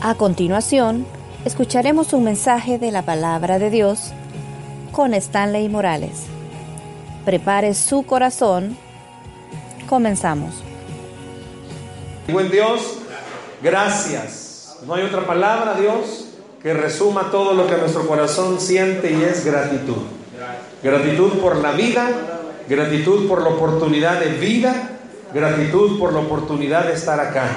A continuación, escucharemos un mensaje de la palabra de Dios con Stanley Morales. Prepare su corazón. Comenzamos. Buen Dios, gracias. No hay otra palabra, Dios, que resuma todo lo que nuestro corazón siente y es gratitud. Gratitud por la vida, gratitud por la oportunidad de vida, gratitud por la oportunidad de estar acá.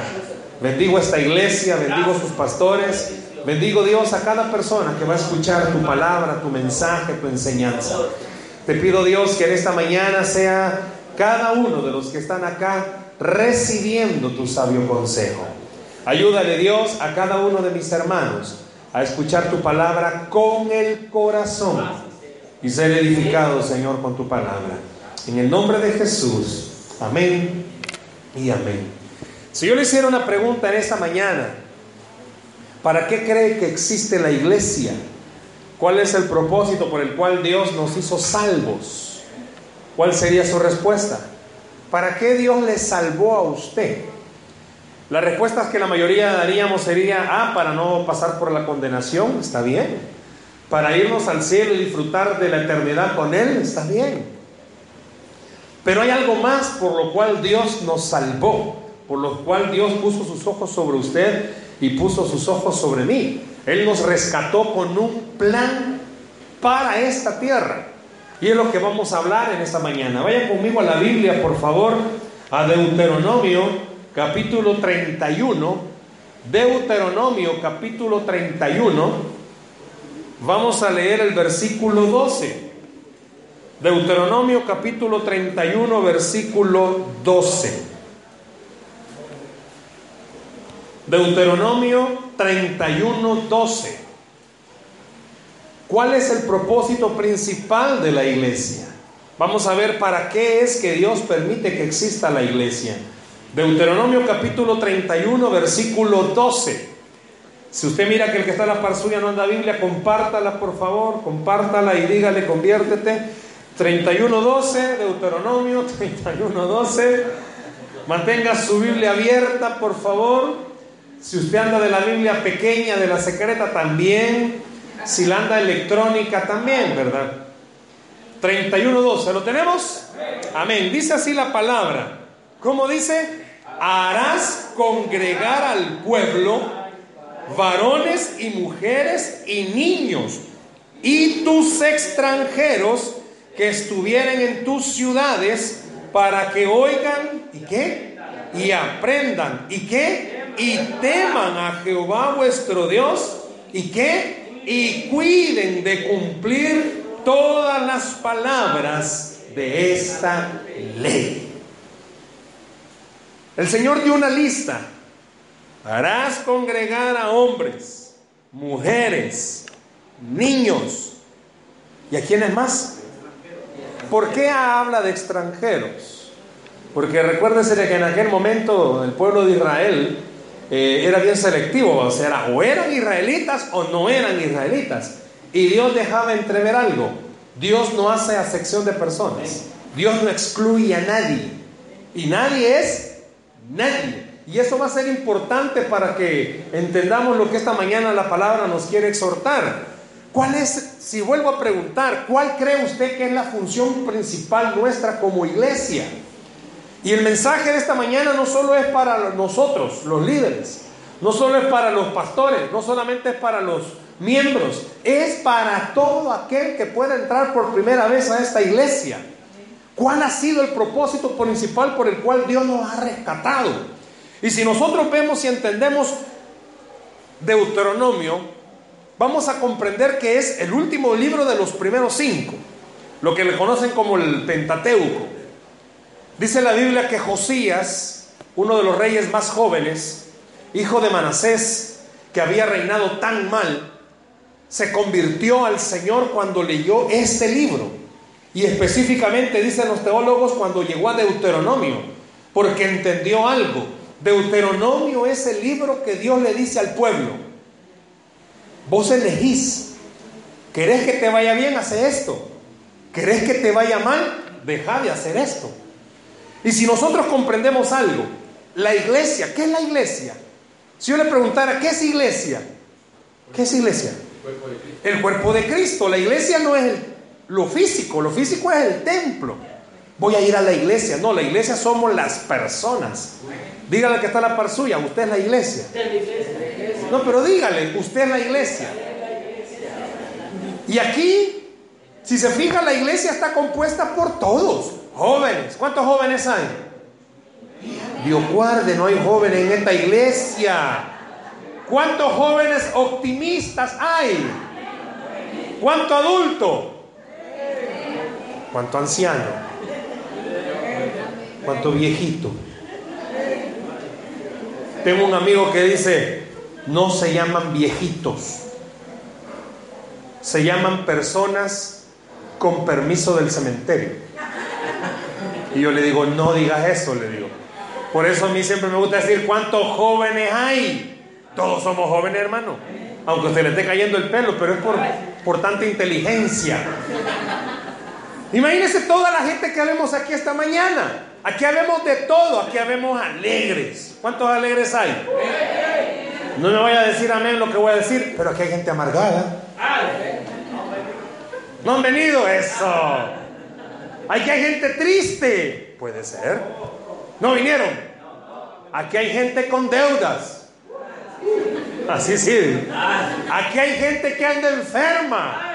Bendigo esta iglesia, bendigo sus pastores, bendigo Dios a cada persona que va a escuchar tu palabra, tu mensaje, tu enseñanza. Te pido Dios que en esta mañana sea cada uno de los que están acá recibiendo tu sabio consejo. Ayúdale Dios a cada uno de mis hermanos a escuchar tu palabra con el corazón y ser edificado, Señor, con tu palabra. En el nombre de Jesús. Amén y amén. Si yo le hiciera una pregunta en esta mañana, ¿para qué cree que existe la iglesia? ¿Cuál es el propósito por el cual Dios nos hizo salvos? ¿Cuál sería su respuesta? ¿Para qué Dios le salvó a usted? La respuesta que la mayoría daríamos sería, ah, para no pasar por la condenación, está bien. Para irnos al cielo y disfrutar de la eternidad con Él, está bien. Pero hay algo más por lo cual Dios nos salvó por lo cual Dios puso sus ojos sobre usted y puso sus ojos sobre mí. Él nos rescató con un plan para esta tierra. Y es lo que vamos a hablar en esta mañana. Vaya conmigo a la Biblia, por favor, a Deuteronomio capítulo 31. Deuteronomio capítulo 31. Vamos a leer el versículo 12. Deuteronomio capítulo 31, versículo 12. Deuteronomio 31, 12. ¿Cuál es el propósito principal de la iglesia? Vamos a ver para qué es que Dios permite que exista la iglesia. Deuteronomio capítulo 31, versículo 12. Si usted mira que el que está en la par suya no anda Biblia, compártala por favor, compártala y dígale, conviértete. 31, 12, Deuteronomio 31, 12. Mantenga su Biblia abierta, por favor. Si usted anda de la Biblia pequeña, de la secreta también. Si la anda electrónica también, ¿verdad? 31.12, ¿lo tenemos? Amén. Dice así la palabra. ¿Cómo dice? Harás congregar al pueblo, varones y mujeres y niños, y tus extranjeros que estuvieren en tus ciudades, para que oigan, ¿y qué? Y aprendan, ¿y qué? Y teman a Jehová vuestro Dios y que y cuiden de cumplir todas las palabras de esta ley. El Señor dio una lista. Harás congregar a hombres, mujeres, niños. ¿Y a quiénes más? ¿Por qué habla de extranjeros? Porque recuérdese que en aquel momento el pueblo de Israel eh, era bien selectivo, o sea, o eran israelitas o no eran israelitas. Y Dios dejaba entrever algo. Dios no hace acepción de personas. Dios no excluye a nadie. Y nadie es nadie. Y eso va a ser importante para que entendamos lo que esta mañana la palabra nos quiere exhortar. ¿Cuál es, si vuelvo a preguntar, cuál cree usted que es la función principal nuestra como iglesia? Y el mensaje de esta mañana no solo es para nosotros, los líderes, no solo es para los pastores, no solamente es para los miembros, es para todo aquel que pueda entrar por primera vez a esta iglesia. ¿Cuál ha sido el propósito principal por el cual Dios nos ha rescatado? Y si nosotros vemos y entendemos Deuteronomio, vamos a comprender que es el último libro de los primeros cinco, lo que le conocen como el Pentateuco. Dice la Biblia que Josías, uno de los reyes más jóvenes, hijo de Manasés, que había reinado tan mal, se convirtió al Señor cuando leyó este libro. Y específicamente dicen los teólogos cuando llegó a Deuteronomio, porque entendió algo. Deuteronomio es el libro que Dios le dice al pueblo. Vos elegís. ¿Querés que te vaya bien? Hace esto. ¿Querés que te vaya mal? Deja de hacer esto. Y si nosotros comprendemos algo, la iglesia, ¿qué es la iglesia? Si yo le preguntara, ¿qué es iglesia? ¿Qué es iglesia? El cuerpo de Cristo. La iglesia no es lo físico, lo físico es el templo. Voy a ir a la iglesia. No, la iglesia somos las personas. Dígale que está la par suya, usted es la iglesia. No, pero dígale, usted es la iglesia. Y aquí, si se fija, la iglesia está compuesta por todos. Jóvenes. ¿Cuántos jóvenes hay? Dios guarde, no hay jóvenes en esta iglesia. ¿Cuántos jóvenes optimistas hay? ¿Cuánto adulto? ¿Cuánto anciano? ¿Cuánto viejito? Tengo un amigo que dice, no se llaman viejitos, se llaman personas con permiso del cementerio. Y yo le digo, no digas eso, le digo. Por eso a mí siempre me gusta decir, ¿cuántos jóvenes hay? Todos somos jóvenes, hermano. Aunque usted le esté cayendo el pelo, pero es por, por tanta inteligencia. Imagínese toda la gente que vemos aquí esta mañana. Aquí habemos de todo, aquí habemos alegres. ¿Cuántos alegres hay? No me vaya a decir amén lo que voy a decir, pero aquí hay gente amargada. No han venido eso. Aquí hay gente triste. Puede ser. No vinieron. Aquí hay gente con deudas. Así sí. Aquí hay gente que anda enferma.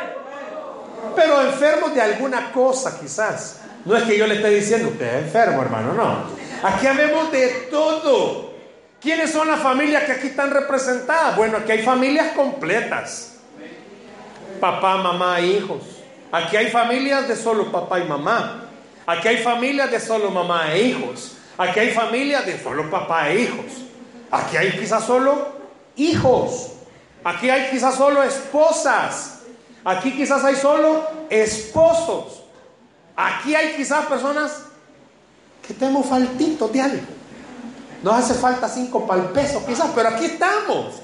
Pero enfermos de alguna cosa quizás. No es que yo le esté diciendo, usted es enfermo, hermano, no. Aquí habemos de todo. ¿Quiénes son las familias que aquí están representadas? Bueno, aquí hay familias completas. Papá, mamá, hijos. Aquí hay familias de solo papá y mamá. Aquí hay familias de solo mamá e hijos. Aquí hay familias de solo papá e hijos. Aquí hay quizás solo hijos. Aquí hay quizás solo esposas. Aquí quizás hay solo esposos. Aquí hay quizás personas que tenemos faltitos de algo. Nos hace falta cinco para el peso quizás, pero aquí estamos.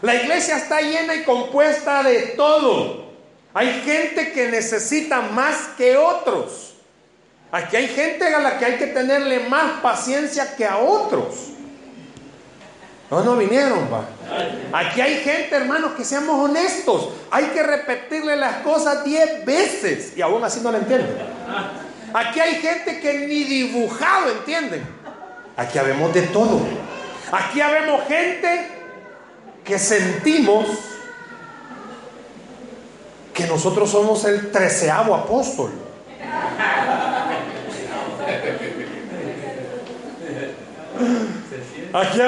La iglesia está llena y compuesta de todo. Hay gente que necesita más que otros. Aquí hay gente a la que hay que tenerle más paciencia que a otros. No, no vinieron, va. Aquí hay gente, hermanos, que seamos honestos. Hay que repetirle las cosas diez veces y aún así no la entienden. Aquí hay gente que ni dibujado entienden. Aquí habemos de todo. Aquí habemos gente que sentimos que nosotros somos el treceavo apóstol. Aquí,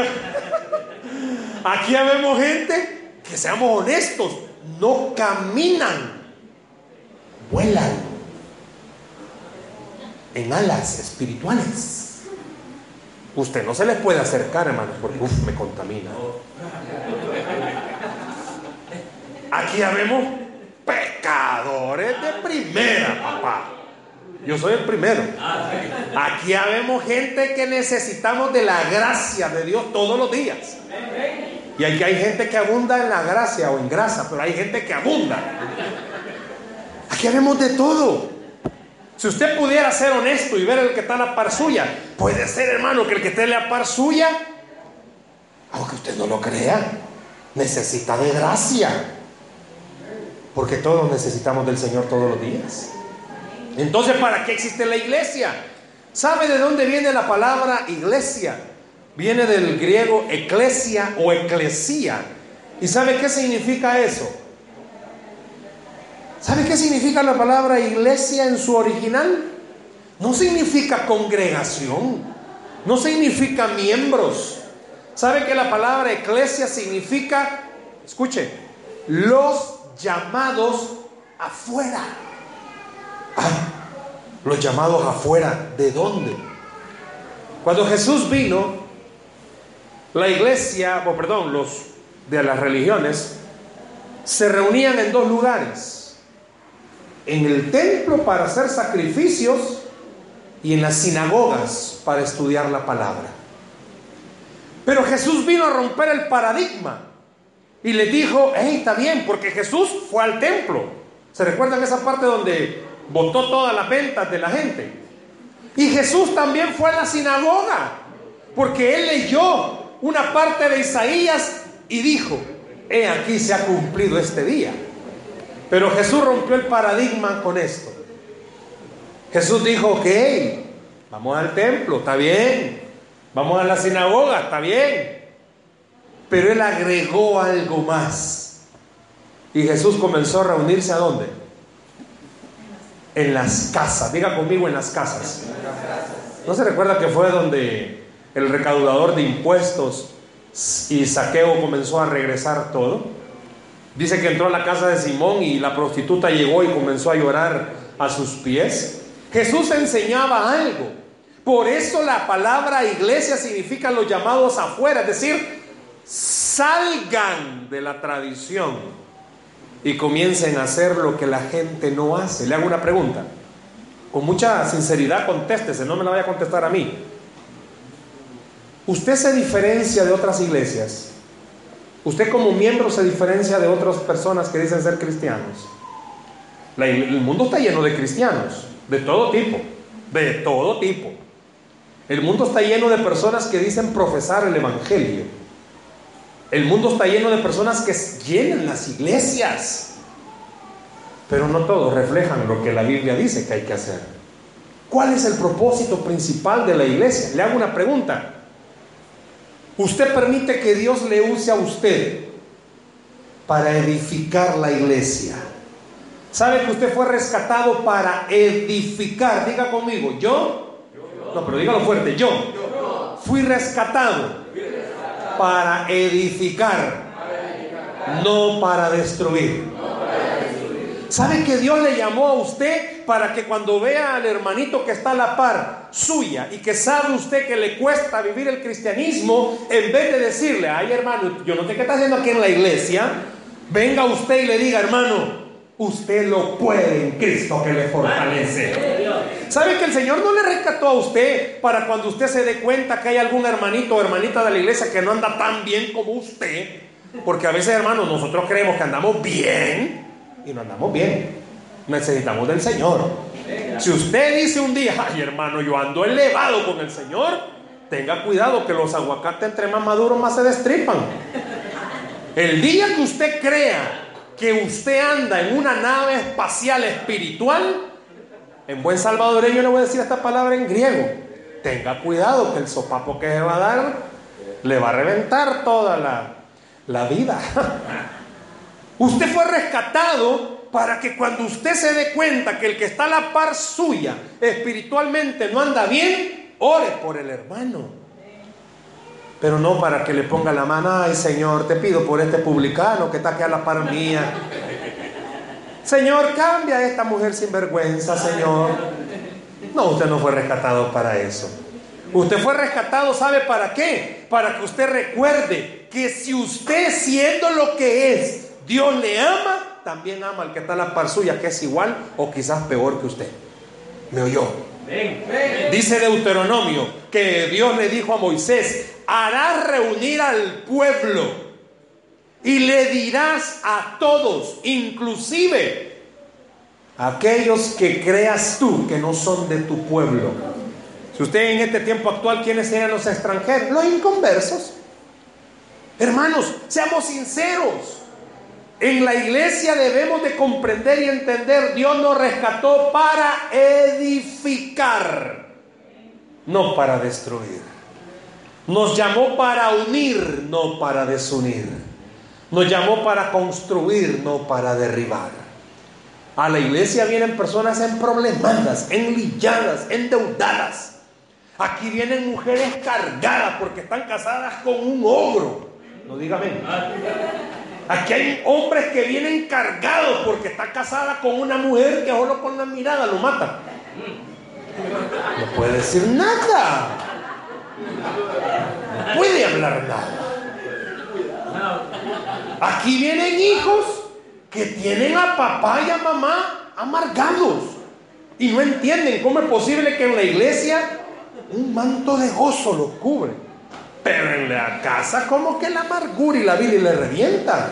aquí vemos gente que seamos honestos, no caminan, vuelan en alas espirituales. Usted no se les puede acercar, hermano, porque me contamina. Aquí vemos pecadores de primera, papá. Yo soy el primero. Aquí habemos gente que necesitamos de la gracia de Dios todos los días. Y aquí hay gente que abunda en la gracia o en grasa, pero hay gente que abunda. Aquí habemos de todo. Si usted pudiera ser honesto y ver el que está a la par suya, puede ser, hermano, que el que esté a la par suya, aunque usted no lo crea, necesita de gracia. Porque todos necesitamos del Señor todos los días. Entonces, ¿para qué existe la iglesia? ¿Sabe de dónde viene la palabra iglesia? Viene del griego eclesia o eclesía. ¿Y sabe qué significa eso? ¿Sabe qué significa la palabra iglesia en su original? No significa congregación, no significa miembros. ¿Sabe que la palabra eclesia significa, escuche, los llamados afuera? los llamados afuera, ¿de dónde? Cuando Jesús vino, la iglesia, o perdón, los de las religiones, se reunían en dos lugares. En el templo para hacer sacrificios y en las sinagogas para estudiar la palabra. Pero Jesús vino a romper el paradigma y le dijo, hey, está bien, porque Jesús fue al templo. ¿Se recuerdan esa parte donde Botó todas las ventas de la gente. Y Jesús también fue a la sinagoga, porque él leyó una parte de Isaías y dijo, he aquí se ha cumplido este día. Pero Jesús rompió el paradigma con esto. Jesús dijo, ok, vamos al templo, está bien. Vamos a la sinagoga, está bien. Pero él agregó algo más. Y Jesús comenzó a reunirse a dónde? En las casas. Diga conmigo en las casas. ¿No se recuerda que fue donde el recaudador de impuestos y saqueo comenzó a regresar todo? Dice que entró a la casa de Simón y la prostituta llegó y comenzó a llorar a sus pies. Jesús enseñaba algo. Por eso la palabra iglesia significa los llamados afuera, es decir, salgan de la tradición y comiencen a hacer lo que la gente no hace. Le hago una pregunta. Con mucha sinceridad contéstese, no me la vaya a contestar a mí. ¿Usted se diferencia de otras iglesias? ¿Usted como miembro se diferencia de otras personas que dicen ser cristianos? el mundo está lleno de cristianos, de todo tipo, de todo tipo. El mundo está lleno de personas que dicen profesar el Evangelio. El mundo está lleno de personas que llenan las iglesias. Pero no todos reflejan lo que la Biblia dice que hay que hacer. ¿Cuál es el propósito principal de la iglesia? Le hago una pregunta. ¿Usted permite que Dios le use a usted para edificar la iglesia? ¿Sabe que usted fue rescatado para edificar? Diga conmigo, yo no, pero dígalo fuerte, yo fui rescatado para edificar, no para destruir. ¿Sabe que Dios le llamó a usted para que cuando vea al hermanito que está a la par suya y que sabe usted que le cuesta vivir el cristianismo, en vez de decirle, ay hermano, yo no sé qué está haciendo aquí en la iglesia, venga usted y le diga, hermano, usted lo puede en Cristo que le fortalece. ¿Sabe que el Señor no le rescató a usted para cuando usted se dé cuenta que hay algún hermanito o hermanita de la iglesia que no anda tan bien como usted? Porque a veces, hermanos, nosotros creemos que andamos bien y no andamos bien. Necesitamos del Señor. Si usted dice un día, ay hermano, yo ando elevado con el Señor, tenga cuidado que los aguacates entre más maduros más se destripan. El día que usted crea que usted anda en una nave espacial espiritual, en buen salvadoreño le voy a decir esta palabra en griego. Tenga cuidado que el sopapo que se va a dar le va a reventar toda la, la vida. usted fue rescatado para que cuando usted se dé cuenta que el que está a la par suya espiritualmente no anda bien, ore por el hermano. Pero no para que le ponga la mano, ay Señor, te pido por este publicano que está aquí a la par mía. Señor, cambia a esta mujer sin vergüenza, Señor. No, usted no fue rescatado para eso. Usted fue rescatado, ¿sabe para qué? Para que usted recuerde que si usted siendo lo que es, Dios le ama, también ama al que está a la par suya, que es igual o quizás peor que usted. ¿Me oyó? Dice Deuteronomio que Dios le dijo a Moisés, harás reunir al pueblo y le dirás a todos, inclusive aquellos que creas tú que no son de tu pueblo. Si usted en este tiempo actual, ¿quiénes serían los extranjeros? Los inconversos. Hermanos, seamos sinceros. En la iglesia debemos de comprender y entender, Dios nos rescató para edificar, no para destruir. Nos llamó para unir, no para desunir. Nos llamó para construir, no para derribar. A la iglesia vienen personas en problemadas, enlilladas, endeudadas. Aquí vienen mujeres cargadas porque están casadas con un ogro. No dígame. Aquí hay hombres que vienen cargados porque está casada con una mujer que solo con la mirada lo mata. No puede decir nada. No puede hablar nada. Aquí vienen hijos que tienen a papá y a mamá amargados y no entienden cómo es posible que en la iglesia un manto de gozo los cubre, pero en la casa como que la amargura y la vida le revienta.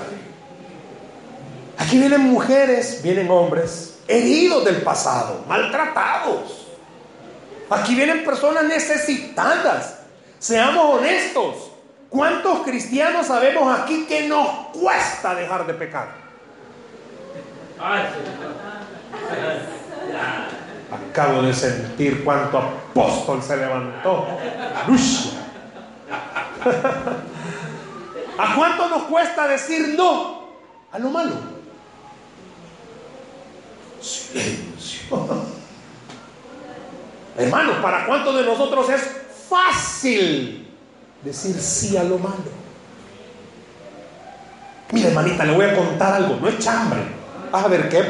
Aquí vienen mujeres, vienen hombres heridos del pasado, maltratados. Aquí vienen personas necesitadas. Seamos honestos. ¿Cuántos cristianos sabemos aquí que nos cuesta dejar de pecar? Acabo de sentir cuánto apóstol se levantó. ¿A cuánto nos cuesta decir no a lo malo? Silencio. Hermanos, ¿para cuántos de nosotros es fácil decir sí a lo malo? Mira, hermanita, le voy a contar algo. No es chambre. A ver qué.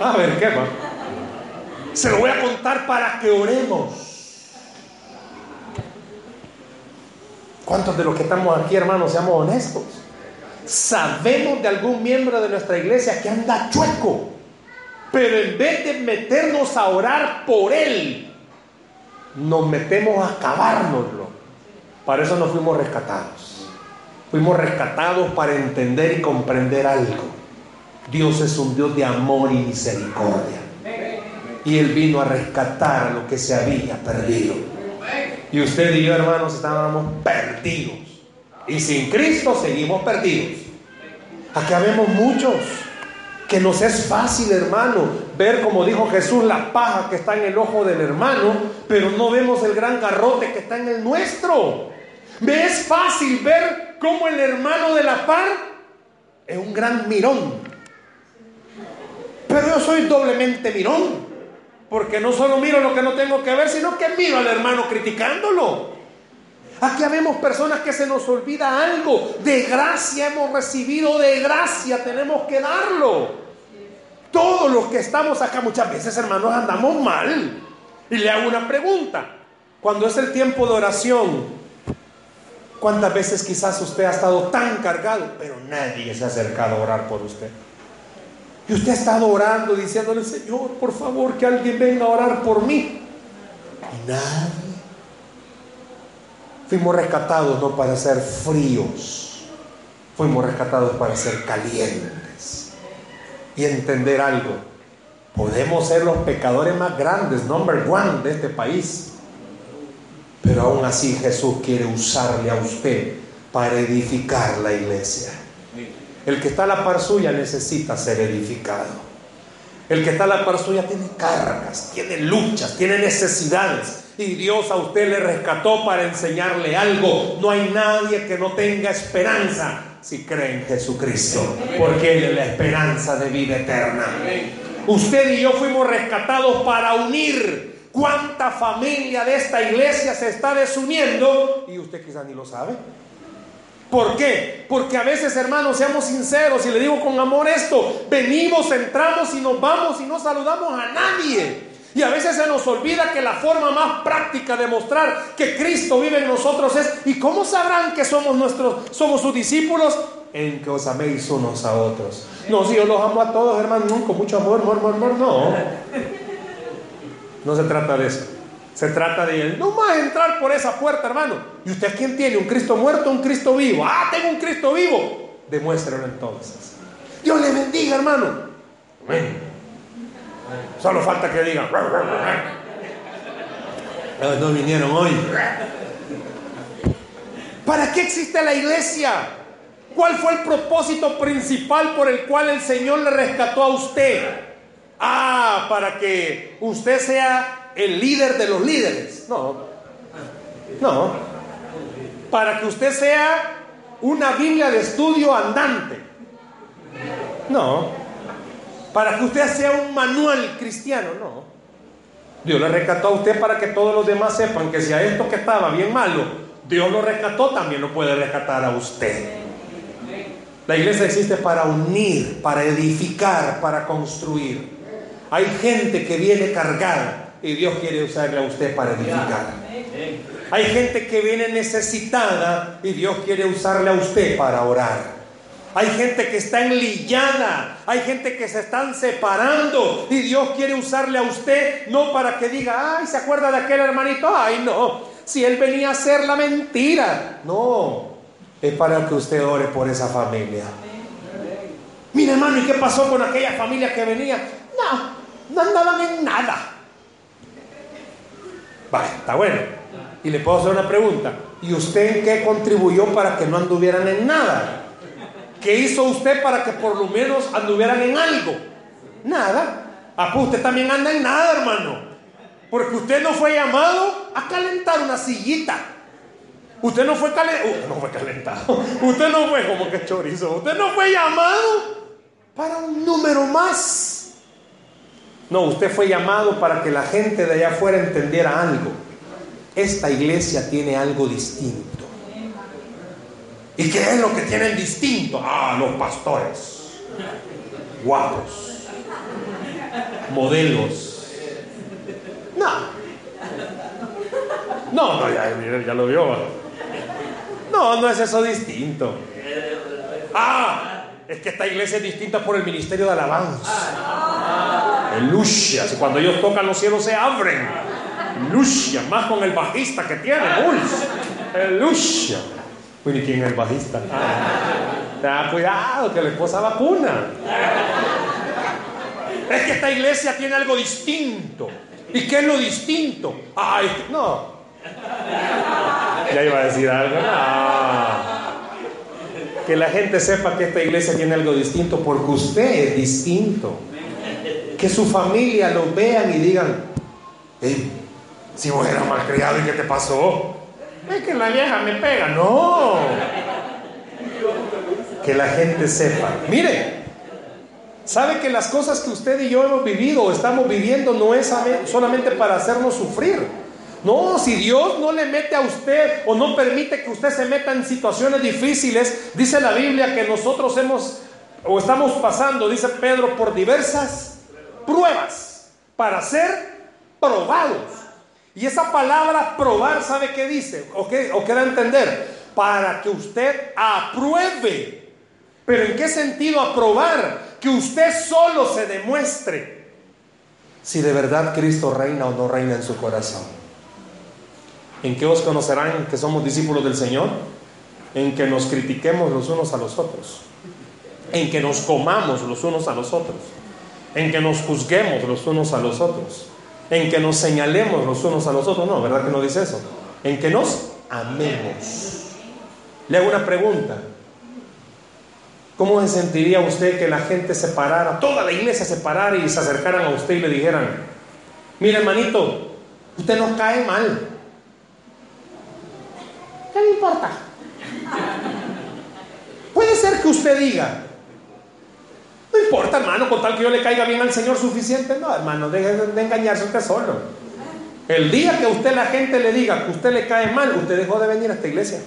A ver qué va. Se lo voy a contar para que oremos. ¿Cuántos de los que estamos aquí, hermanos, seamos honestos? Sabemos de algún miembro de nuestra iglesia que anda chueco, pero en vez de meternos a orar por él, nos metemos a acabárnoslo. Para eso nos fuimos rescatados. Fuimos rescatados para entender y comprender algo. Dios es un Dios de amor y misericordia. Y Él vino a rescatar lo que se había perdido. Y usted y yo, hermanos, estábamos perdidos. Y sin Cristo seguimos perdidos. Aquí vemos muchos que nos es fácil, hermano, ver como dijo Jesús la paja que está en el ojo del hermano, pero no vemos el gran garrote que está en el nuestro. Me es fácil ver como el hermano de la par es un gran mirón. Pero yo soy doblemente mirón. Porque no solo miro lo que no tengo que ver, sino que miro al hermano criticándolo. Aquí vemos personas que se nos olvida algo. De gracia hemos recibido, de gracia tenemos que darlo. Todos los que estamos acá muchas veces, hermanos, andamos mal. Y le hago una pregunta. Cuando es el tiempo de oración, ¿cuántas veces quizás usted ha estado tan cargado, pero nadie se ha acercado a orar por usted? Y usted ha estado orando, diciéndole, Señor, por favor, que alguien venga a orar por mí. Y nadie. Fuimos rescatados no para ser fríos, fuimos rescatados para ser calientes. Y entender algo, podemos ser los pecadores más grandes, number one de este país. Pero aún así Jesús quiere usarle a usted para edificar la iglesia. El que está a la par suya necesita ser edificado. El que está a la par suya tiene cargas, tiene luchas, tiene necesidades. Y Dios a usted le rescató para enseñarle algo. No hay nadie que no tenga esperanza si cree en Jesucristo, porque Él es la esperanza de vida eterna. Usted y yo fuimos rescatados para unir. ¿Cuánta familia de esta iglesia se está desuniendo? Y usted quizás ni lo sabe. ¿Por qué? Porque a veces, hermanos, seamos sinceros y le digo con amor esto, venimos, entramos y nos vamos y no saludamos a nadie. Y a veces se nos olvida que la forma más práctica de mostrar que Cristo vive en nosotros es, ¿y cómo sabrán que somos nuestros, somos sus discípulos? En que os améis unos a otros. No, si yo los amo a todos, hermanos, con mucho amor, amor, amor, amor, no. No se trata de eso. Se trata de no más entrar por esa puerta, hermano. ¿Y usted quién tiene? ¿Un Cristo muerto o un Cristo vivo? Ah, tengo un Cristo vivo. Demuéstralo entonces. Dios le bendiga, hermano. Solo falta que digan. No vinieron hoy. ¿Para qué existe la iglesia? ¿Cuál fue el propósito principal por el cual el Señor le rescató a usted? Ah, para que usted sea el líder de los líderes. No. No. Para que usted sea una Biblia de estudio andante. No. Para que usted sea un manual cristiano. No. Dios le rescató a usted para que todos los demás sepan que si a esto que estaba bien malo, Dios lo rescató, también lo puede rescatar a usted. La iglesia existe para unir, para edificar, para construir. Hay gente que viene cargada y Dios quiere usarle a usted para edificar. Hay gente que viene necesitada y Dios quiere usarle a usted para orar. Hay gente que está enlillada, hay gente que se están separando y Dios quiere usarle a usted no para que diga, ay, ¿se acuerda de aquel hermanito? Ay, no, si él venía a hacer la mentira. No, es para que usted ore por esa familia. Mire hermano, ¿y qué pasó con aquella familia que venía? No, no andaban en nada. Está bueno. Y le puedo hacer una pregunta. ¿Y usted en qué contribuyó para que no anduvieran en nada? ¿Qué hizo usted para que por lo menos anduvieran en algo? Nada. Ah, pues usted también anda en nada, hermano. Porque usted no fue llamado a calentar una sillita. Usted no fue calentado. Uh, no fue calentado. Usted no fue como que chorizo. Usted no fue llamado para un número más. No, usted fue llamado para que la gente de allá afuera entendiera algo. Esta iglesia tiene algo distinto. ¿Y qué es lo que tienen distinto? Ah, los pastores. Guapos. Modelos. No. No, no, ya, ya lo vio. No, no es eso distinto. Ah, es que esta iglesia es distinta por el ministerio de alabanza. Lucia, cuando ellos tocan los cielos se abren. Lucia, más con el bajista que tiene, Lucia. ¿y quién es el bajista? Ah, cuidado, que la esposa vacuna. Es que esta iglesia tiene algo distinto. ¿Y qué es lo distinto? Ay, no. Ya iba a decir algo. Que la gente sepa que esta iglesia tiene algo distinto porque usted es distinto. Que su familia lo vean y digan, si vos eras malcriado y qué te pasó, es que la vieja me pega. No. Que la gente sepa. Mire, sabe que las cosas que usted y yo hemos vivido o estamos viviendo no es solamente para hacernos sufrir. No, si Dios no le mete a usted o no permite que usted se meta en situaciones difíciles, dice la Biblia que nosotros hemos o estamos pasando, dice Pedro, por diversas pruebas para ser probados. Y esa palabra probar, ¿sabe qué dice? ¿O qué, o da a entender? Para que usted apruebe. ¿Pero en qué sentido aprobar? Que usted solo se demuestre si de verdad Cristo reina o no reina en su corazón. ¿En qué os conocerán que somos discípulos del Señor? En que nos critiquemos los unos a los otros. En que nos comamos los unos a los otros. En que nos juzguemos los unos a los otros en que nos señalemos los unos a los otros. No, ¿verdad que no dice eso? En que nos amemos. Le hago una pregunta. ¿Cómo se sentiría usted que la gente se parara, toda la iglesia se parara y se acercaran a usted y le dijeran, mire hermanito, usted nos cae mal. ¿Qué le importa? Puede ser que usted diga, no importa, hermano, con tal que yo le caiga bien al Señor suficiente. No, hermano, deje de engañarse usted solo. El día que a usted la gente le diga que usted le cae mal, usted dejó de venir a esta iglesia.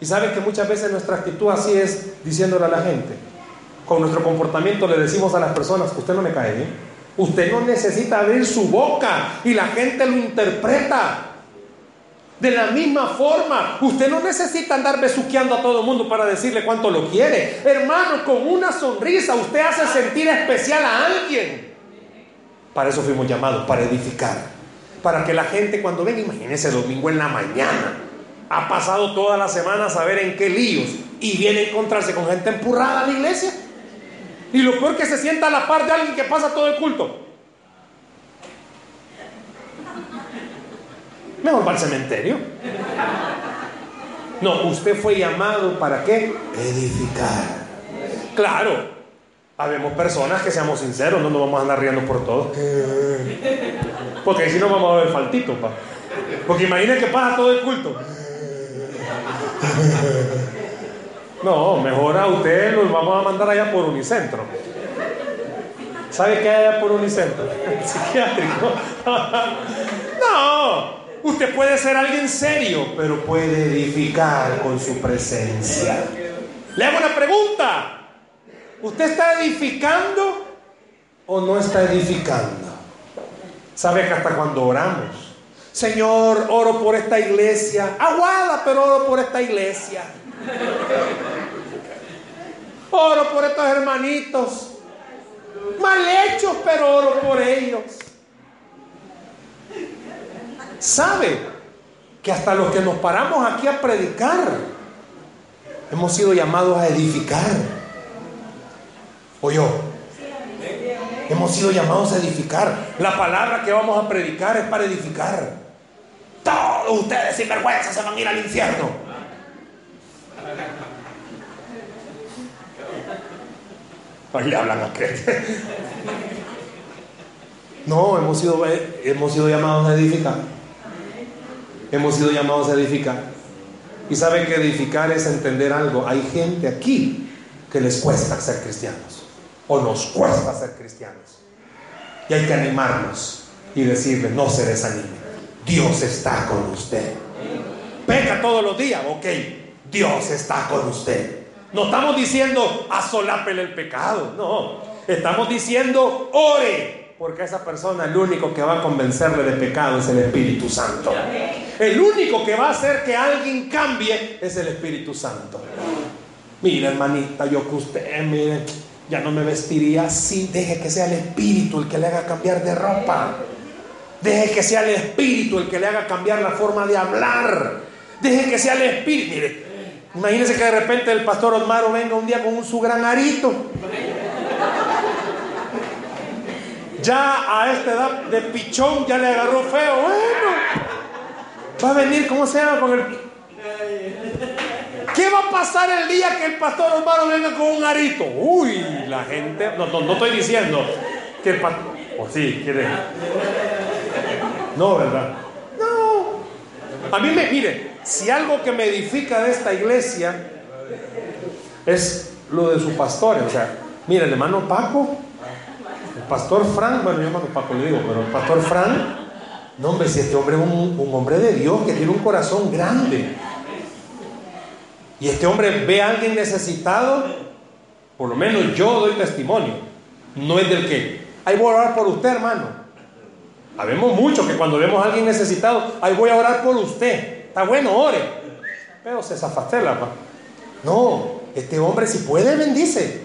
Y sabe que muchas veces nuestra actitud así es diciéndole a la gente. Con nuestro comportamiento le decimos a las personas, usted no me cae bien. Usted no necesita abrir su boca y la gente lo interpreta. De la misma forma, usted no necesita andar besuqueando a todo el mundo para decirle cuánto lo quiere. Hermano, con una sonrisa usted hace sentir especial a alguien. Para eso fuimos llamados, para edificar. Para que la gente cuando venga, imagínese domingo en la mañana, ha pasado toda la semana a saber en qué líos y viene a encontrarse con gente empurrada a la iglesia. Y lo peor que se sienta a la par de alguien que pasa todo el culto. Mejor va al cementerio. No, usted fue llamado para qué? Edificar. Claro, habemos personas que seamos sinceros, no nos vamos a andar riendo por todo. Porque si no vamos a ver faltito, pa. Porque imaginen que pasa todo el culto. No, mejor a usted los vamos a mandar allá por Unicentro. ¿Sabe qué hay allá por Unicentro? Psiquiátrico. No, Usted puede ser alguien serio, pero puede edificar con su presencia. Le hago una pregunta. ¿Usted está edificando o no está edificando? ¿Sabe que hasta cuando oramos? Señor, oro por esta iglesia. Aguada, pero oro por esta iglesia. Oro por estos hermanitos. Mal hechos, pero oro por ellos sabe que hasta los que nos paramos aquí a predicar, hemos sido llamados a edificar. ¿O yo? Hemos sido llamados a edificar. La palabra que vamos a predicar es para edificar. Todos ustedes sin vergüenza se van a ir al infierno. Ahí le hablan a. No, hemos sido, hemos sido llamados a edificar. Hemos sido llamados a edificar. Y saben que edificar es entender algo. Hay gente aquí que les cuesta ser cristianos. O nos cuesta ser cristianos. Y hay que animarnos y decirle, no se desanime. Dios está con usted. Peca todos los días, ok. Dios está con usted. No estamos diciendo asolápele el pecado, no. Estamos diciendo ore, porque esa persona el único que va a convencerle de pecado es el Espíritu Santo. El único que va a hacer que alguien cambie es el Espíritu Santo. Mira, hermanita, yo que usted, mire, ya no me vestiría así. Deje que sea el Espíritu el que le haga cambiar de ropa. Deje que sea el Espíritu el que le haga cambiar la forma de hablar. Deje que sea el Espíritu. Mire, imagínese que de repente el pastor Osmaro venga un día con un, su gran arito. Ya a esta edad de pichón ya le agarró feo. Bueno, va a venir, ¿cómo se llama? Con el. ¿Qué va a pasar el día que el pastor Osmaro venga con un arito? Uy, la gente. No, no, no estoy diciendo que el pastor. O sí, quiere. No, ¿verdad? No. A mí me, mire, si algo que me edifica de esta iglesia es lo de su pastor, o sea, mire, el hermano Paco, pastor Frank, bueno, yo hermano Paco le digo, pero el pastor Frank, no, hombre, si este hombre es un, un hombre de Dios que tiene un corazón grande. Y este hombre ve a alguien necesitado, por lo menos yo doy testimonio. No es del que, ahí voy a orar por usted, hermano. Habemos mucho que cuando vemos a alguien necesitado, ahí voy a orar por usted. Está bueno, ore. Pero se zafastela, No, este hombre si puede bendice.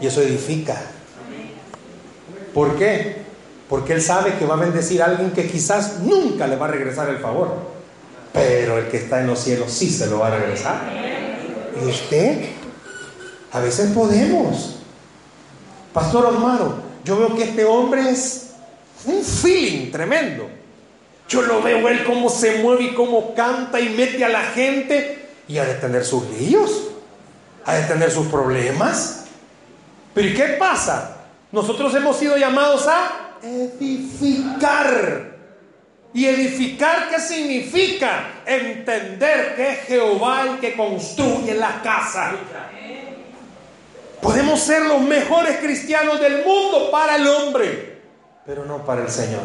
Y eso edifica. ¿Por qué? Porque él sabe que va a bendecir a alguien que quizás nunca le va a regresar el favor. Pero el que está en los cielos sí se lo va a regresar. ¿Y usted? A veces podemos. Pastor Osmaro, yo veo que este hombre es un feeling tremendo. Yo lo veo él cómo se mueve y cómo canta y mete a la gente y a detener sus líos, a detener sus problemas. Pero ¿y qué pasa? Nosotros hemos sido llamados a edificar. ¿Y edificar qué significa? Entender que es Jehová el que construye la casa. Podemos ser los mejores cristianos del mundo para el hombre pero no para el Señor.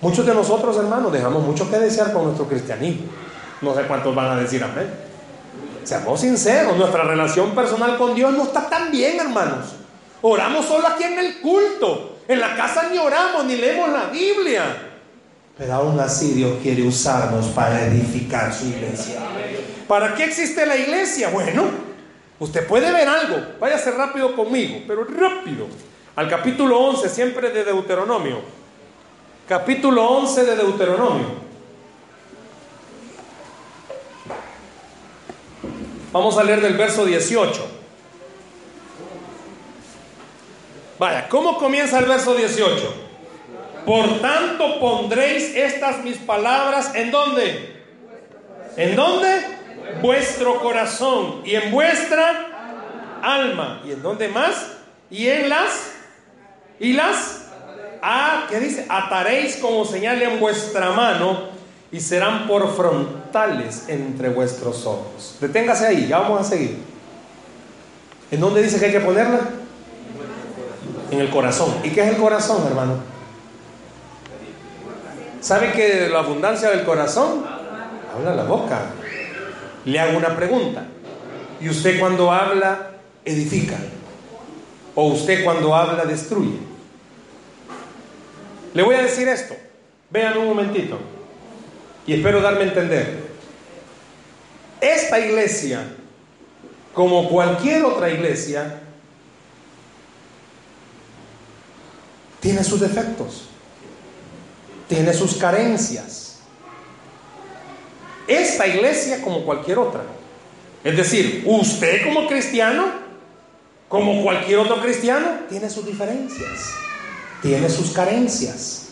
Muchos de nosotros, hermanos, dejamos mucho que desear con nuestro cristianismo. No sé cuántos van a decir amén. Seamos sinceros, nuestra relación personal con Dios no está tan bien, hermanos. Oramos solo aquí en el culto. En la casa ni oramos, ni leemos la Biblia. Pero aún así Dios quiere usarnos para edificar su iglesia. ¿Para qué existe la iglesia? Bueno, usted puede ver algo. Váyase rápido conmigo, pero rápido al capítulo 11, siempre de Deuteronomio. Capítulo 11 de Deuteronomio. Vamos a leer del verso 18. Vaya, ¿cómo comienza el verso 18? Por tanto pondréis estas mis palabras en dónde? ¿En dónde? Vuestro corazón y en vuestra alma. ¿Y en dónde más? Y en las y las, ah, ¿qué dice? Ataréis como señal en vuestra mano y serán por frontales entre vuestros ojos. Deténgase ahí, ya vamos a seguir. ¿En dónde dice que hay que ponerla? En el corazón. ¿Y qué es el corazón, hermano? ¿Sabe que la abundancia del corazón habla la boca? Le hago una pregunta. ¿Y usted cuando habla edifica? ¿O usted cuando habla destruye? Le voy a decir esto. Vean un momentito. Y espero darme a entender. Esta iglesia, como cualquier otra iglesia, tiene sus defectos, tiene sus carencias. Esta iglesia como cualquier otra. Es decir, usted como cristiano, como cualquier otro cristiano, tiene sus diferencias tiene sus carencias.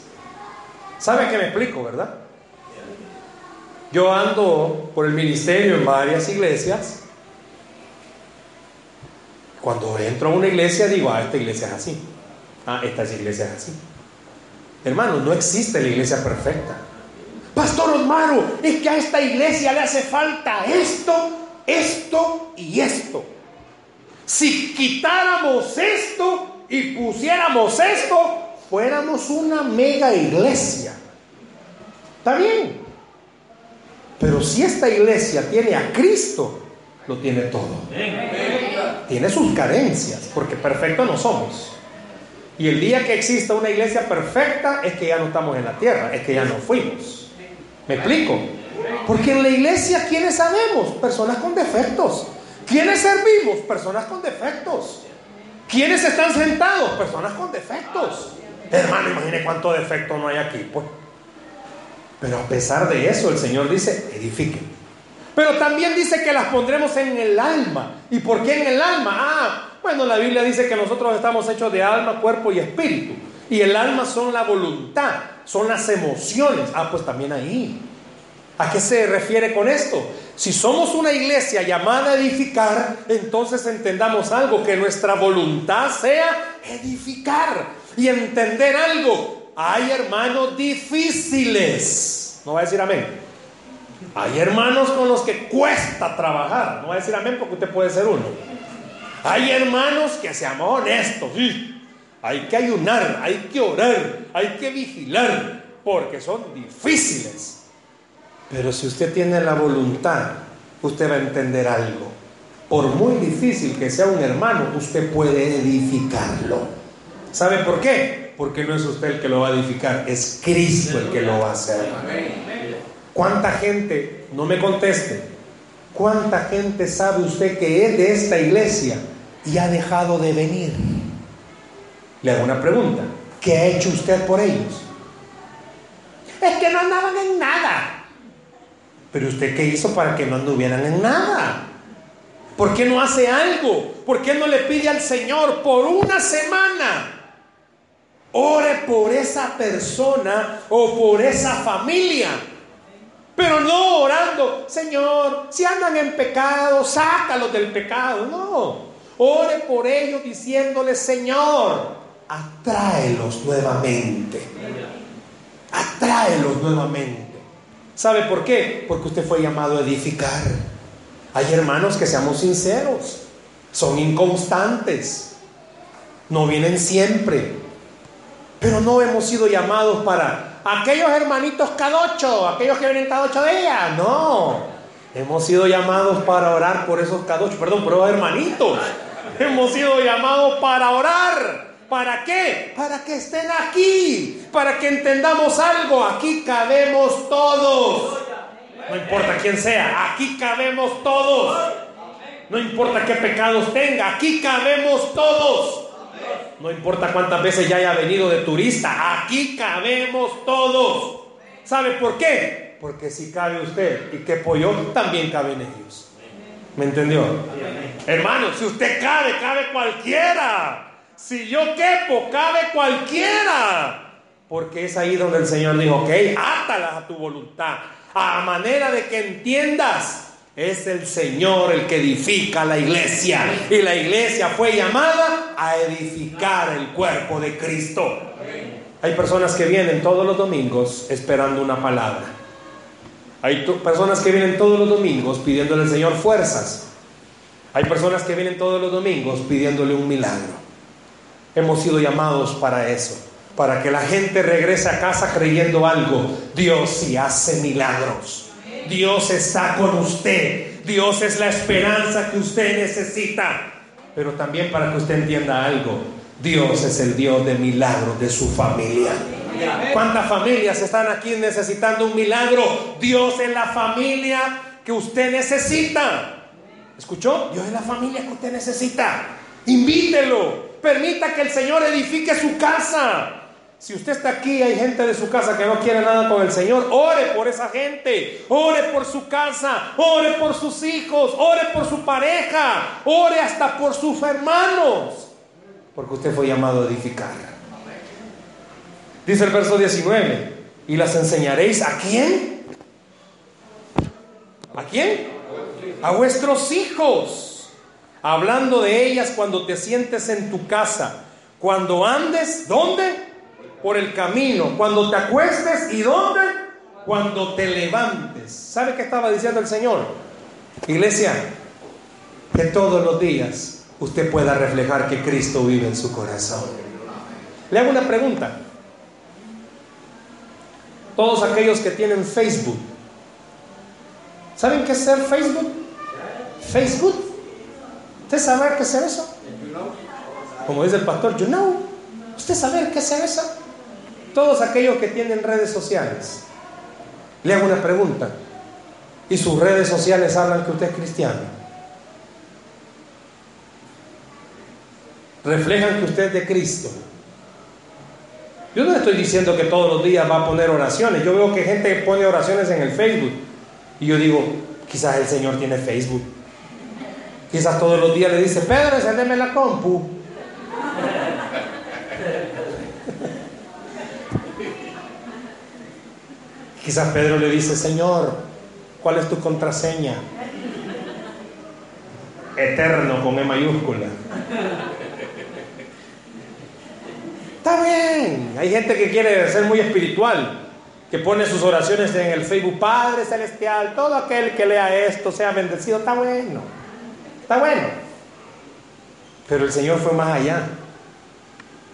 ¿Sabe que me explico, verdad? Yo ando por el ministerio en varias iglesias. Cuando entro a una iglesia digo, ah, esta iglesia es así. Ah, esta iglesia es así. Hermano, no existe la iglesia perfecta. Pastor Osmaro, es que a esta iglesia le hace falta esto, esto y esto. Si quitáramos esto y pusiéramos esto, fuéramos una mega iglesia. Está bien. Pero si esta iglesia tiene a Cristo, lo tiene todo. Tiene sus carencias, porque perfectos no somos. Y el día que exista una iglesia perfecta es que ya no estamos en la tierra, es que ya no fuimos. ¿Me explico? Porque en la iglesia, ¿quiénes sabemos? Personas con defectos. ¿Quiénes servimos? Personas con defectos. ¿Quiénes están sentados? Personas con defectos. Hermano, imagine cuánto defecto no hay aquí. Pues. Pero a pesar de eso, el Señor dice, edifiquen. Pero también dice que las pondremos en el alma. ¿Y por qué en el alma? Ah, bueno, la Biblia dice que nosotros estamos hechos de alma, cuerpo y espíritu. Y el alma son la voluntad, son las emociones. Ah, pues también ahí. ¿A qué se refiere con esto? Si somos una iglesia llamada a edificar, entonces entendamos algo, que nuestra voluntad sea edificar y entender algo. Hay hermanos difíciles. No va a decir amén. Hay hermanos con los que cuesta trabajar. No va a decir amén porque usted puede ser uno. Hay hermanos que seamos honestos. Hay que ayunar, hay que orar, hay que vigilar, porque son difíciles. Pero si usted tiene la voluntad, usted va a entender algo. Por muy difícil que sea un hermano, usted puede edificarlo. ¿Sabe por qué? Porque no es usted el que lo va a edificar, es Cristo el que lo va a hacer. ¿Cuánta gente, no me conteste, cuánta gente sabe usted que es de esta iglesia y ha dejado de venir? Le hago una pregunta, ¿qué ha hecho usted por ellos? Es que no andaban en nada. Pero usted qué hizo para que no anduvieran en nada? ¿Por qué no hace algo? ¿Por qué no le pide al Señor por una semana? Ore por esa persona o por esa familia. Pero no orando, Señor, si andan en pecado, sácalos del pecado. No. Ore por ellos diciéndole, Señor, atráelos nuevamente. Atráelos nuevamente. ¿Sabe por qué? Porque usted fue llamado a edificar. Hay hermanos que seamos sinceros, son inconstantes, no vienen siempre, pero no hemos sido llamados para aquellos hermanitos cada ocho, aquellos que vienen cada ocho días, no. Hemos sido llamados para orar por esos cada ocho, perdón, por esos hermanitos. Hemos sido llamados para orar ¿Para qué? Para que estén aquí, para que entendamos algo. Aquí cabemos todos. No importa quién sea, aquí cabemos todos. No importa qué pecados tenga, aquí cabemos todos. No importa cuántas veces ya haya venido de turista, aquí cabemos todos. ¿Sabe por qué? Porque si cabe usted y que pollo, también caben ellos. ¿Me entendió? Hermano, si usted cabe, cabe cualquiera. Si yo quepo, cabe cualquiera. Porque es ahí donde el Señor dijo, ok, átalas a tu voluntad. A manera de que entiendas, es el Señor el que edifica la iglesia. Y la iglesia fue llamada a edificar el cuerpo de Cristo. Hay personas que vienen todos los domingos esperando una palabra. Hay personas que vienen todos los domingos pidiéndole al Señor fuerzas. Hay personas que vienen todos los domingos pidiéndole un milagro. Hemos sido llamados para eso, para que la gente regrese a casa creyendo algo. Dios sí hace milagros. Dios está con usted. Dios es la esperanza que usted necesita. Pero también para que usted entienda algo, Dios es el Dios de milagros de su familia. ¿Cuántas familias están aquí necesitando un milagro? Dios es la familia que usted necesita. ¿Escuchó? Dios es la familia que usted necesita. Invítelo. Permita que el Señor edifique su casa. Si usted está aquí, hay gente de su casa que no quiere nada con el Señor, ore por esa gente, ore por su casa, ore por sus hijos, ore por su pareja, ore hasta por sus hermanos, porque usted fue llamado a edificar. Dice el verso 19, y las enseñaréis a quién? ¿A quién? A vuestros hijos. Hablando de ellas cuando te sientes en tu casa. Cuando andes, ¿dónde? Por el camino. Cuando te acuestes y ¿dónde? Cuando te levantes. ¿Sabe qué estaba diciendo el Señor? Iglesia, que todos los días usted pueda reflejar que Cristo vive en su corazón. Le hago una pregunta. Todos aquellos que tienen Facebook, ¿saben qué es ser Facebook? Facebook. ¿Usted sabe qué es eso? Como dice el pastor, you know. ¿Usted sabe qué es eso? Todos aquellos que tienen redes sociales. Le hago una pregunta. ¿Y sus redes sociales hablan que usted es cristiano? reflejan que usted es de Cristo. Yo no estoy diciendo que todos los días va a poner oraciones. Yo veo que gente pone oraciones en el Facebook. Y yo digo, quizás el Señor tiene Facebook. Quizás todos los días le dice, Pedro, encéndeme la compu. Quizás Pedro le dice, Señor, ¿cuál es tu contraseña? Eterno con E mayúscula. Está bien. Hay gente que quiere ser muy espiritual, que pone sus oraciones en el Facebook, Padre Celestial, todo aquel que lea esto sea bendecido. Está bueno. Está bueno. Pero el Señor fue más allá.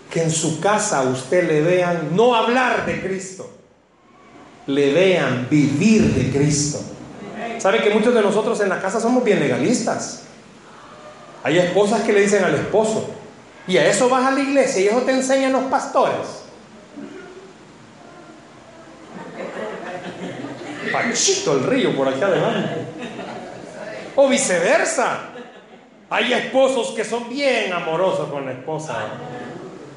Que en su casa usted le vean no hablar de Cristo, le vean vivir de Cristo. ¿Sabe que muchos de nosotros en la casa somos bien legalistas? Hay esposas que le dicen al esposo, y a eso vas a la iglesia y eso te enseñan los pastores. Panchito el río por aquí adelante. O viceversa. Hay esposos que son bien amorosos con la esposa.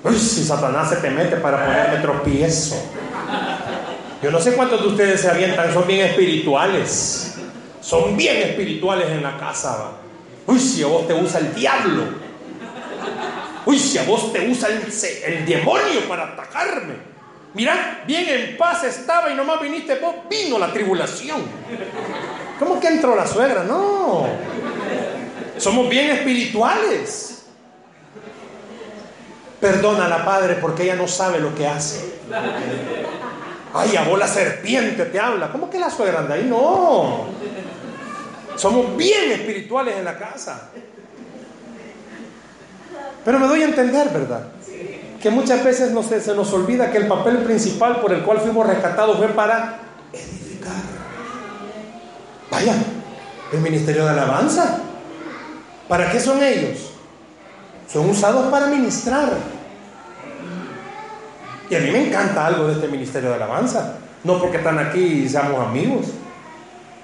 Uy, si Satanás se te mete para ponerme tropiezo. Yo no sé cuántos de ustedes se avientan, son bien espirituales. Son bien espirituales en la casa. Uy, si a vos te usa el diablo. Uy, si a vos te usa el, demonio para atacarme. Mira, bien en paz estaba y nomás viniste vos, vino la tribulación. ¿Cómo que entró la suegra? No. Somos bien espirituales. Perdona a la padre porque ella no sabe lo que hace. Ay, a vos la serpiente te habla. ¿Cómo que la suegra anda ahí? No. Somos bien espirituales en la casa. Pero me doy a entender, ¿verdad? Que muchas veces no se, nos olvida que el papel principal por el cual fuimos rescatados fue para edificar. Vaya, el ministerio de alabanza. ¿Para qué son ellos? Son usados para ministrar. Y a mí me encanta algo de este ministerio de alabanza. No porque están aquí y seamos amigos.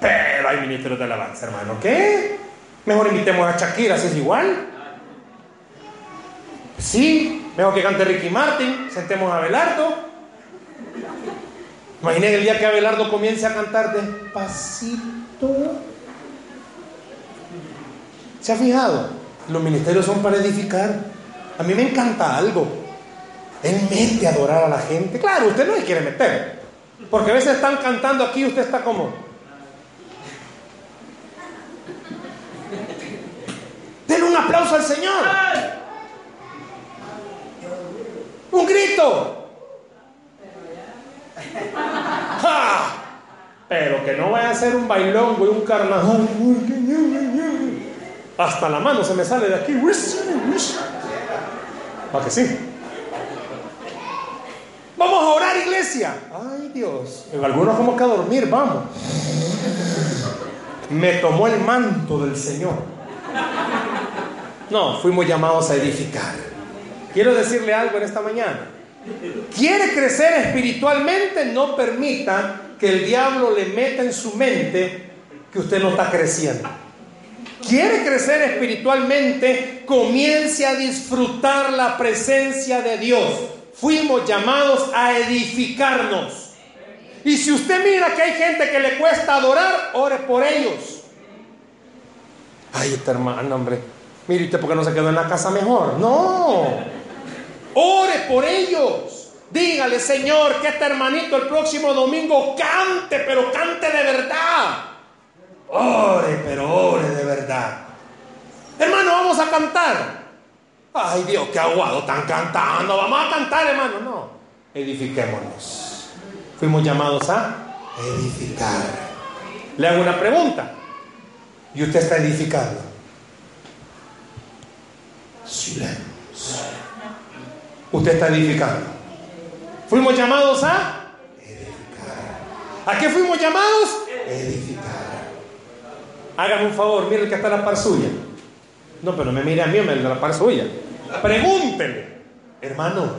Pero hay ministerio de alabanza, hermano. ¿Qué? Mejor invitemos a Shakira, si es igual. Sí, mejor que cante Ricky Martin, sentemos a Abelardo. Imaginen el día que Abelardo comience a cantar despacito. ¿Se ha fijado? Los ministerios son para edificar. A mí me encanta algo. Él mete a adorar a la gente. Claro, usted no le quiere meter. Porque a veces están cantando aquí y usted está como. Denle un aplauso al Señor. Un grito. ¡Ja! Pero que no vaya a ser un bailón, güey, un carnaval. Hasta la mano se me sale de aquí. ¿Para que sí? Vamos a orar, iglesia. Ay, Dios. Algunos como que a dormir, vamos. Me tomó el manto del Señor. No, fuimos llamados a edificar. Quiero decirle algo en esta mañana. Quiere crecer espiritualmente, no permita que el diablo le meta en su mente que usted no está creciendo. Quiere crecer espiritualmente, comience a disfrutar la presencia de Dios. Fuimos llamados a edificarnos. Y si usted mira que hay gente que le cuesta adorar, ore por ellos. Ay, esta hermana, hombre. Mire usted, ¿por qué no se quedó en la casa mejor? No. Ore por ellos. Dígale, Señor, que este hermanito el próximo domingo cante, pero cante de verdad. Ore, pero ore de verdad. Hermano, vamos a cantar. Ay Dios, qué aguado, están cantando. Vamos a cantar, hermano. No, edifiquémonos. Fuimos llamados a edificar. Le hago una pregunta. ¿Y usted está edificando? Silencio. Usted está edificando. Fuimos llamados a edificar. ¿A qué fuimos llamados? Edificar. Hágame un favor, mire el que está la par suya. No, pero no me mire a mí, me de la par suya. Pregúntele, hermano.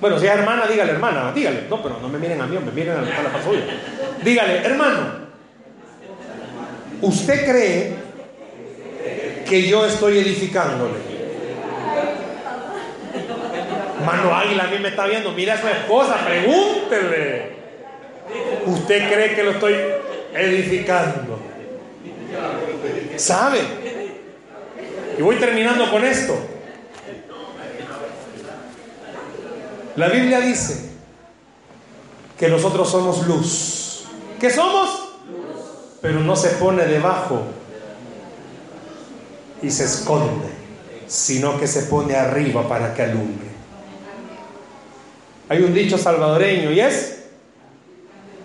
Bueno, si es hermana, dígale, hermana, dígale. No, pero no me miren a mí, me miren a la par suya. Dígale, hermano. ¿Usted cree que yo estoy edificándole? Mano Águila a mí me está viendo, mira a su esposa, pregúntele. ¿Usted cree que lo estoy edificando? ¿Sabe? Y voy terminando con esto. La Biblia dice que nosotros somos luz. ¿Qué somos? Pero no se pone debajo y se esconde, sino que se pone arriba para que alumbre. Hay un dicho salvadoreño y es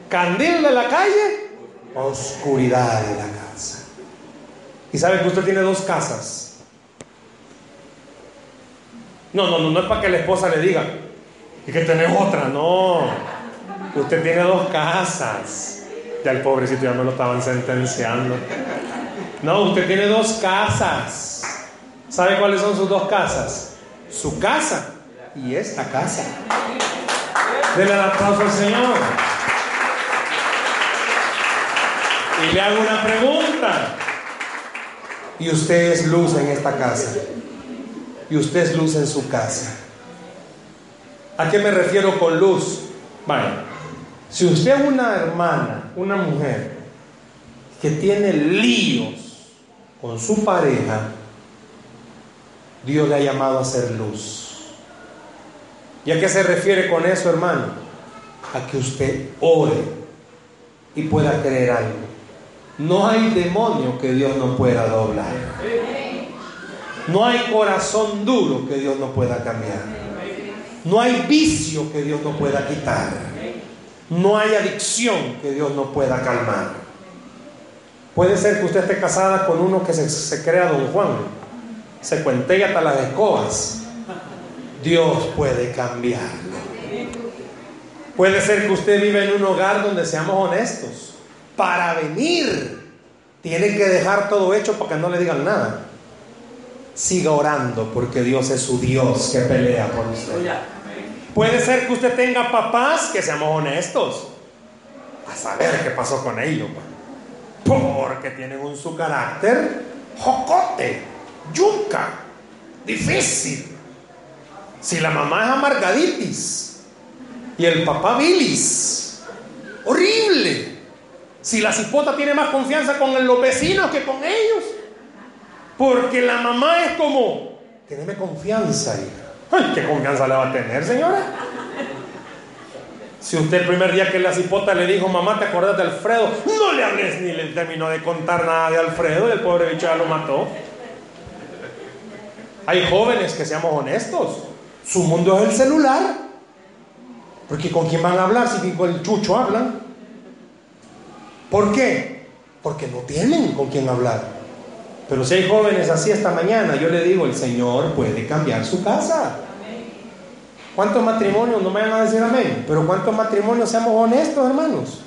candil de la calle, oscuridad de la casa. Y sabe que usted tiene dos casas. No, no, no, no es para que la esposa le diga y que tenés otra, no. Usted tiene dos casas. Ya el pobrecito ya me lo estaban sentenciando. No, usted tiene dos casas. ¿Sabe cuáles son sus dos casas? Su casa y esta casa. Denle el aplauso al Señor. Y le hago una pregunta. Y usted es luz en esta casa. Y usted es luz en su casa. ¿A qué me refiero con luz? Vaya, si usted es una hermana, una mujer que tiene líos con su pareja, Dios le ha llamado a ser luz. ¿Y a qué se refiere con eso, hermano? A que usted ore y pueda creer algo. No hay demonio que Dios no pueda doblar. No hay corazón duro que Dios no pueda cambiar. No hay vicio que Dios no pueda quitar. No hay adicción que Dios no pueda calmar. Puede ser que usted esté casada con uno que se, crea don Juan. Se cuente hasta las escobas Dios puede cambiarlo. Puede ser que usted vive en un hogar donde seamos honestos. Para venir, tiene que dejar todo hecho para que no le digan nada. Siga orando porque Dios es su Dios que pelea por usted. Puede ser que usted tenga papás que seamos honestos. A saber qué pasó con ellos. Porque tienen un su carácter jocote, yunca, difícil. Si la mamá es amargaditis y el papá bilis, horrible. Si la cipota tiene más confianza con los vecinos que con ellos. Porque la mamá es como, teneme confianza, hija. Ay, ¿qué confianza le va a tener, señora? Si usted el primer día que la cipota le dijo, mamá, ¿te acuerdas de Alfredo? No le hables ni le terminó de contar nada de Alfredo y el pobre bicho ya lo mató. Hay jóvenes que seamos honestos. Su mundo es el celular. Porque ¿con quién van a hablar si con el chucho hablan? ¿Por qué? Porque no tienen con quién hablar. Pero si hay jóvenes así esta mañana, yo le digo, el Señor puede cambiar su casa. ¿Cuántos matrimonios? No me van a decir amén, pero ¿cuántos matrimonios seamos honestos, hermanos?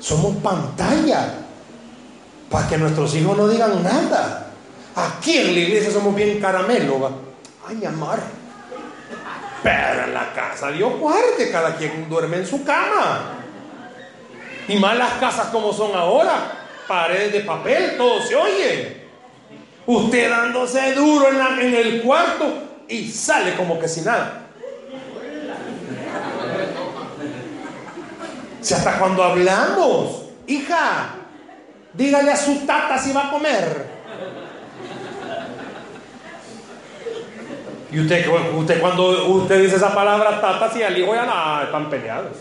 Somos pantalla para que nuestros hijos no digan nada. Aquí en la iglesia somos bien caramelo. Ay, mi amor. Pero en la casa Dios guarde, cada quien duerme en su cama. Y más las casas como son ahora, paredes de papel, todo se oye. Usted dándose duro en, en el cuarto y sale como que sin nada. Si hasta cuando hablamos, hija, dígale a su tata si va a comer. Y usted, usted cuando usted dice esa palabra tata, si al hijo ya nada, están peleados.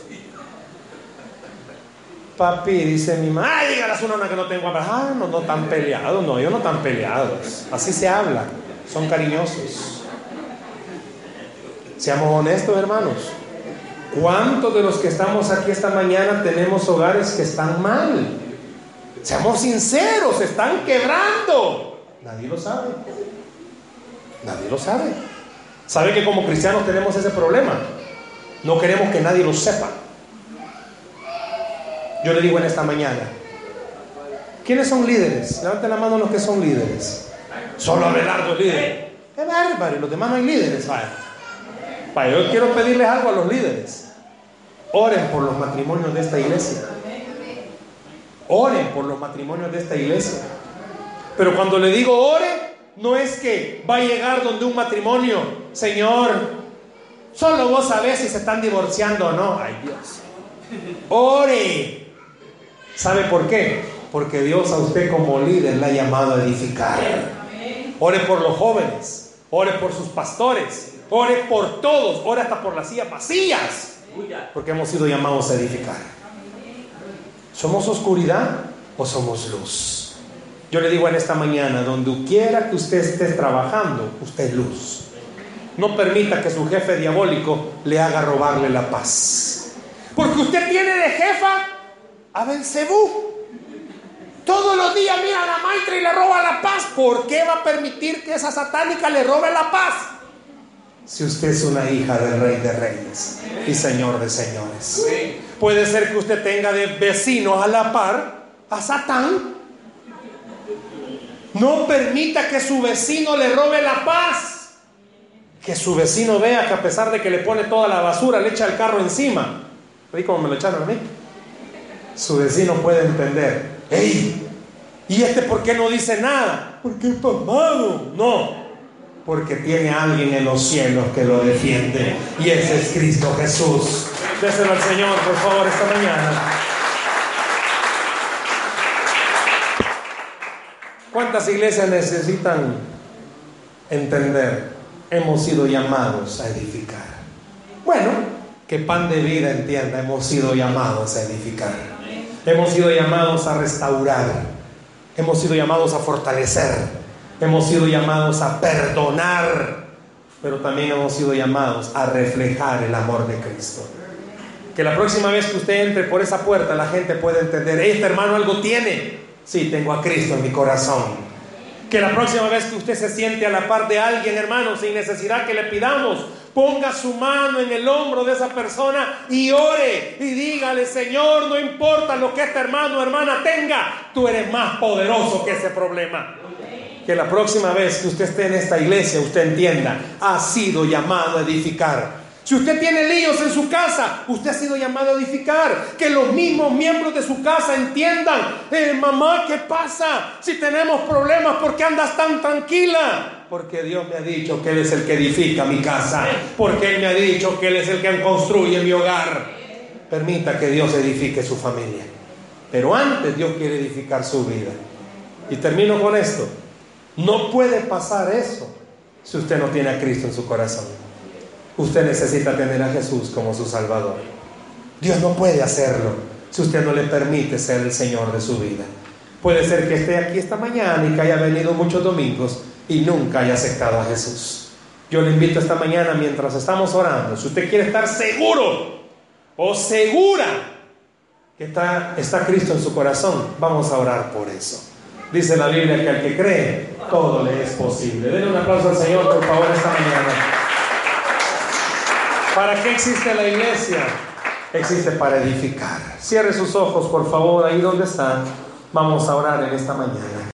Papi, dice mi mamá, ay, dígale a su nana que no tengo hambre. Ah, no, no tan peleados, no, ellos no están peleados. Así se habla, son cariñosos. Seamos honestos, hermanos. ¿Cuántos de los que estamos aquí esta mañana tenemos hogares que están mal? Seamos sinceros, se están quebrando. Nadie lo sabe. Nadie lo sabe. ¿Sabe que como cristianos tenemos ese problema? No queremos que nadie lo sepa. Yo le digo en esta mañana, ¿quiénes son líderes? Levanten la mano los que son líderes. Solo Abelardo es líder. Qué bárbaro, los demás no hay líderes. Vaya. Vaya, yo quiero pedirles algo a los líderes. Oren por los matrimonios de esta iglesia. Oren por los matrimonios de esta iglesia. Pero cuando le digo ore, no es que va a llegar donde un matrimonio, Señor, solo vos sabés si se están divorciando o no. Ay Dios. Ore. ¿Sabe por qué? Porque Dios a usted como líder le ha llamado a edificar. Ore por los jóvenes, ore por sus pastores, ore por todos, ore hasta por las sillas vacías, porque hemos sido llamados a edificar. ¿Somos oscuridad o somos luz? Yo le digo en esta mañana, donde quiera que usted esté trabajando, usted es luz. No permita que su jefe diabólico le haga robarle la paz. Porque usted tiene de jefa a Belcebú. Todos los días mira a la maestra y le roba la paz. ¿Por qué va a permitir que esa satánica le robe la paz? Si usted es una hija del rey de reyes y señor de señores. Puede ser que usted tenga de vecino a la par a Satán. No permita que su vecino le robe la paz. Que su vecino vea que a pesar de que le pone toda la basura, le echa el carro encima. ¿Veis cómo me lo echaron a mí? Su vecino puede entender. ¡Ey! ¿Y este por qué no dice nada? Porque es pasmado. No, porque tiene alguien en los cielos que lo defiende. Y ese es Cristo Jesús. Déselo al Señor, por favor, esta mañana. ¿Cuántas iglesias necesitan entender? Hemos sido llamados a edificar. Bueno, que pan de vida entienda, hemos sido llamados a edificar. Hemos sido llamados a restaurar. Hemos sido llamados a fortalecer. Hemos sido llamados a perdonar. Pero también hemos sido llamados a reflejar el amor de Cristo. Que la próxima vez que usted entre por esa puerta, la gente pueda entender, este hermano algo tiene. Sí, tengo a Cristo en mi corazón. Que la próxima vez que usted se siente a la par de alguien, hermano, sin necesidad que le pidamos, ponga su mano en el hombro de esa persona y ore y dígale, Señor, no importa lo que este hermano o hermana tenga, tú eres más poderoso que ese problema. Que la próxima vez que usted esté en esta iglesia, usted entienda, ha sido llamado a edificar. Si usted tiene líos en su casa, usted ha sido llamado a edificar. Que los mismos miembros de su casa entiendan, eh, mamá, ¿qué pasa? Si tenemos problemas, ¿por qué andas tan tranquila? Porque Dios me ha dicho que Él es el que edifica mi casa. Porque Él me ha dicho que Él es el que construye mi hogar. Permita que Dios edifique su familia. Pero antes Dios quiere edificar su vida. Y termino con esto. No puede pasar eso si usted no tiene a Cristo en su corazón. Usted necesita tener a Jesús como su Salvador. Dios no puede hacerlo si usted no le permite ser el Señor de su vida. Puede ser que esté aquí esta mañana y que haya venido muchos domingos y nunca haya aceptado a Jesús. Yo le invito esta mañana mientras estamos orando, si usted quiere estar seguro o segura que está, está Cristo en su corazón, vamos a orar por eso. Dice la Biblia que al que cree, todo le es posible. Denle un aplauso al Señor, por favor, esta mañana. ¿Para qué existe la iglesia? Existe para edificar. Cierre sus ojos, por favor, ahí donde están. Vamos a orar en esta mañana.